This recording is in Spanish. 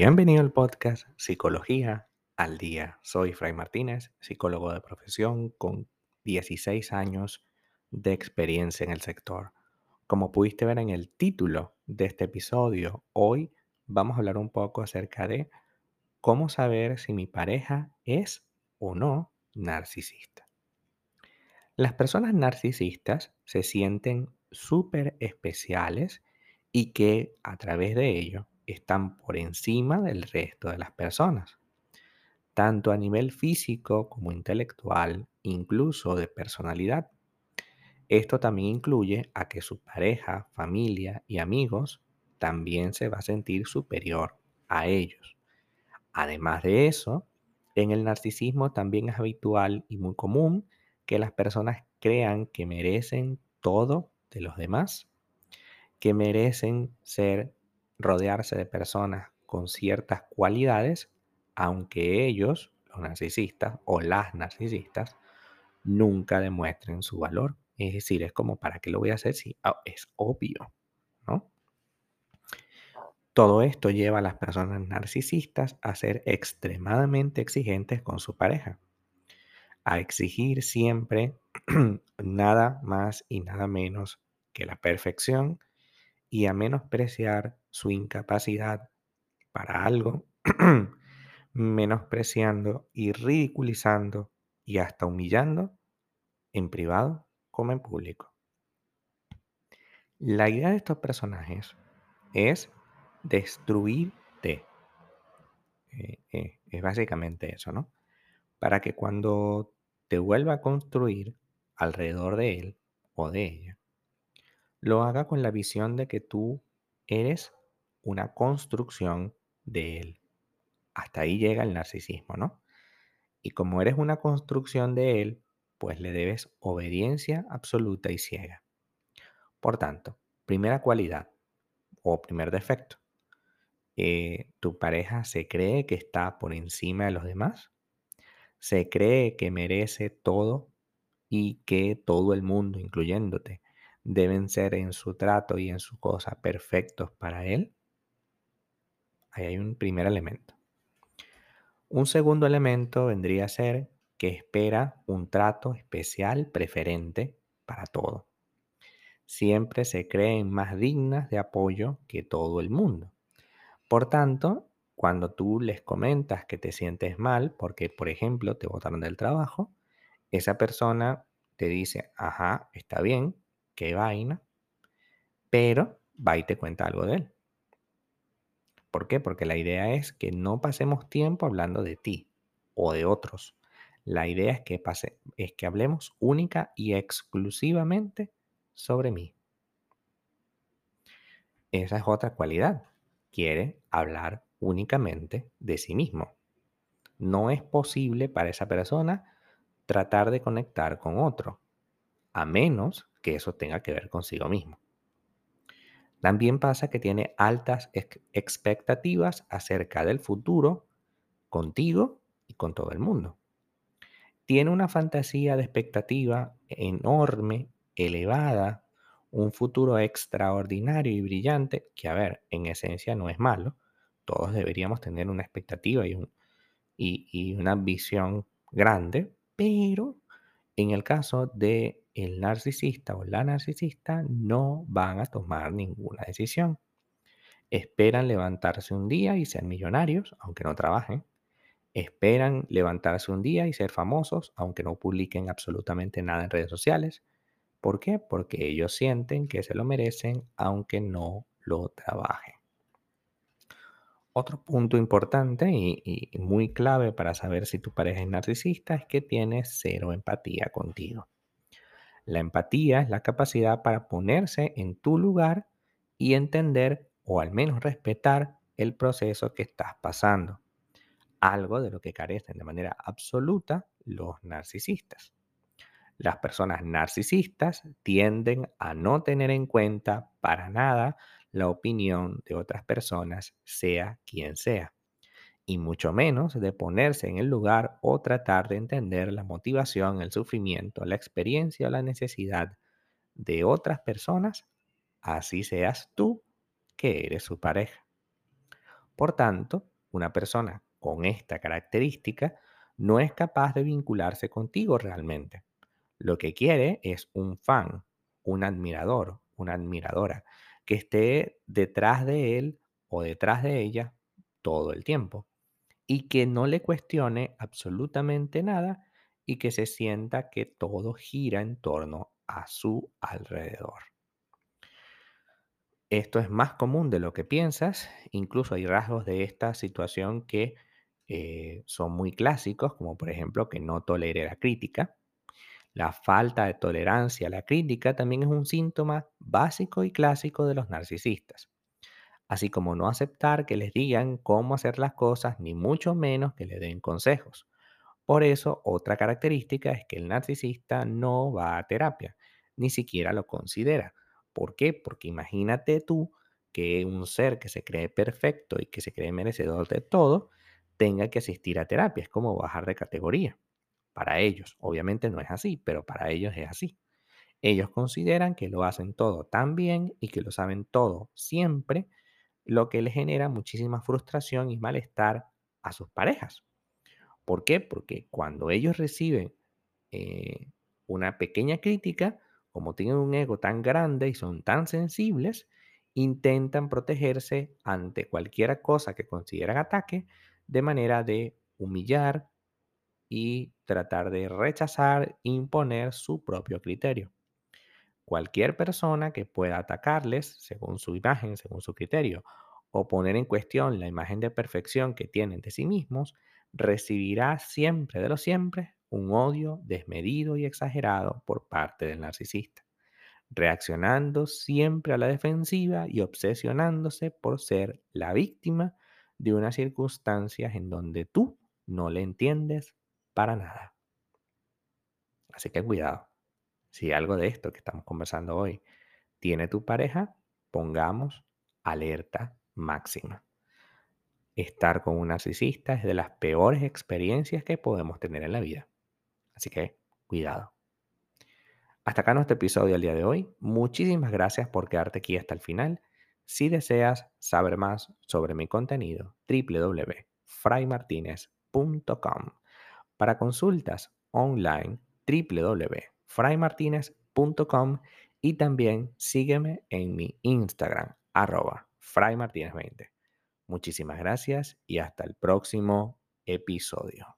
Bienvenido al podcast Psicología al Día. Soy Fray Martínez, psicólogo de profesión con 16 años de experiencia en el sector. Como pudiste ver en el título de este episodio, hoy vamos a hablar un poco acerca de cómo saber si mi pareja es o no narcisista. Las personas narcisistas se sienten súper especiales y que a través de ello están por encima del resto de las personas, tanto a nivel físico como intelectual, incluso de personalidad. Esto también incluye a que su pareja, familia y amigos también se va a sentir superior a ellos. Además de eso, en el narcisismo también es habitual y muy común que las personas crean que merecen todo de los demás, que merecen ser rodearse de personas con ciertas cualidades, aunque ellos, los narcisistas o las narcisistas, nunca demuestren su valor. Es decir, es como, ¿para qué lo voy a hacer si ah, es obvio? ¿no? Todo esto lleva a las personas narcisistas a ser extremadamente exigentes con su pareja, a exigir siempre nada más y nada menos que la perfección y a menospreciar su incapacidad para algo, menospreciando y ridiculizando y hasta humillando en privado como en público. La idea de estos personajes es destruirte. Eh, eh, es básicamente eso, ¿no? Para que cuando te vuelva a construir alrededor de él o de ella, lo haga con la visión de que tú eres una construcción de él. Hasta ahí llega el narcisismo, ¿no? Y como eres una construcción de él, pues le debes obediencia absoluta y ciega. Por tanto, primera cualidad o primer defecto. Eh, ¿Tu pareja se cree que está por encima de los demás? ¿Se cree que merece todo y que todo el mundo, incluyéndote, deben ser en su trato y en su cosa perfectos para él? Ahí hay un primer elemento. Un segundo elemento vendría a ser que espera un trato especial, preferente para todo. Siempre se creen más dignas de apoyo que todo el mundo. Por tanto, cuando tú les comentas que te sientes mal porque, por ejemplo, te botaron del trabajo, esa persona te dice, ajá, está bien, qué vaina, pero va y te cuenta algo de él. ¿Por qué? Porque la idea es que no pasemos tiempo hablando de ti o de otros. La idea es que, pase, es que hablemos única y exclusivamente sobre mí. Esa es otra cualidad. Quiere hablar únicamente de sí mismo. No es posible para esa persona tratar de conectar con otro, a menos que eso tenga que ver consigo mismo. También pasa que tiene altas expectativas acerca del futuro contigo y con todo el mundo. Tiene una fantasía de expectativa enorme, elevada, un futuro extraordinario y brillante, que a ver, en esencia no es malo. Todos deberíamos tener una expectativa y, y una visión grande, pero en el caso de el narcisista o la narcisista no van a tomar ninguna decisión. Esperan levantarse un día y ser millonarios, aunque no trabajen. Esperan levantarse un día y ser famosos, aunque no publiquen absolutamente nada en redes sociales. ¿Por qué? Porque ellos sienten que se lo merecen, aunque no lo trabajen. Otro punto importante y, muy clave para saber si tu pareja es narcisista es que tiene cero empatía contigo. La empatía es la capacidad para ponerse en tu lugar y entender o al menos respetar el proceso que estás pasando. Algo de lo que carecen de manera absoluta los narcisistas. Las personas narcisistas tienden a no tener en cuenta para nada la opinión de otras personas, sea quien sea, y mucho menos de ponerse en el lugar o tratar de entender la motivación, el sufrimiento, la experiencia o la necesidad de otras personas, así seas tú que eres su pareja. Por tanto, una persona con esta característica no es capaz de vincularse contigo realmente. Lo que quiere es un fan, un admirador, una admiradora, que esté detrás de él o detrás de ella todo el tiempo y que no le cuestione absolutamente nada y que se sienta que todo gira en torno a su alrededor. Esto es más común de lo que piensas, incluso hay rasgos de esta situación que eh, son muy clásicos, como por ejemplo que no tolere la crítica. La falta de tolerancia a la crítica también es un síntoma básico y clásico de los narcisistas, así como no aceptar que les digan cómo hacer las cosas, ni mucho menos que le den consejos. Por eso, otra característica es que el narcisista no va a terapia, ni siquiera lo considera. ¿Por qué? Porque imagínate tú que un ser que se cree perfecto y que se cree merecedor de todo, tenga que asistir a terapia. Es como bajar de categoría. Para ellos, obviamente no es así, pero para ellos es así. Ellos consideran que lo hacen todo tan bien y que lo saben todo siempre, lo que les genera muchísima frustración y malestar a sus parejas. ¿Por qué? Porque cuando ellos reciben eh, una pequeña crítica, como tienen un ego tan grande y son tan sensibles, intentan protegerse ante cualquier cosa que consideran ataque de manera de humillar y tratar de rechazar, imponer su propio criterio. Cualquier persona que pueda atacarles según su imagen, según su criterio, o poner en cuestión la imagen de perfección que tienen de sí mismos, recibirá siempre de lo siempre un odio desmedido y exagerado por parte del narcisista, reaccionando siempre a la defensiva y obsesionándose por ser la víctima de unas circunstancias en donde tú no le entiendes para nada. Así que cuidado. Si algo de esto que estamos conversando hoy tiene tu pareja, pongamos alerta máxima. Estar con un narcisista es de las peores experiencias que podemos tener en la vida. Así que cuidado. Hasta acá nuestro episodio del día de hoy. Muchísimas gracias por quedarte aquí hasta el final. Si deseas saber más sobre mi contenido, www.fraymartinez.com. Para consultas online, www.fraymartinez.com y también sígueme en mi Instagram, arroba fraymartinez20. Muchísimas gracias y hasta el próximo episodio.